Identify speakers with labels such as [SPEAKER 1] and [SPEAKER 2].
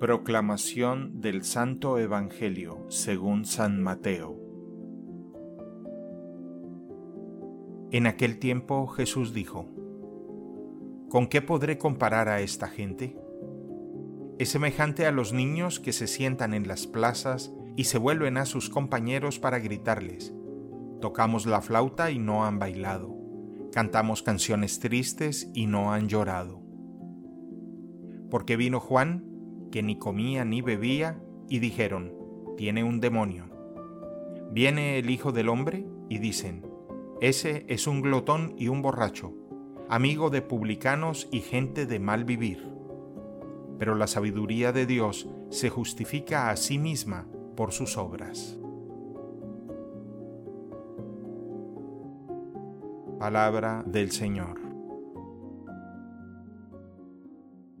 [SPEAKER 1] Proclamación del Santo Evangelio según San Mateo. En aquel tiempo Jesús dijo, ¿Con qué podré comparar a esta gente? Es semejante a los niños que se sientan en las plazas y se vuelven a sus compañeros para gritarles, Tocamos la flauta y no han bailado, cantamos canciones tristes y no han llorado. Porque vino Juan, que ni comía ni bebía, y dijeron, tiene un demonio. Viene el Hijo del Hombre y dicen, ese es un glotón y un borracho, amigo de publicanos y gente de mal vivir. Pero la sabiduría de Dios se justifica a sí misma por sus obras. Palabra del Señor.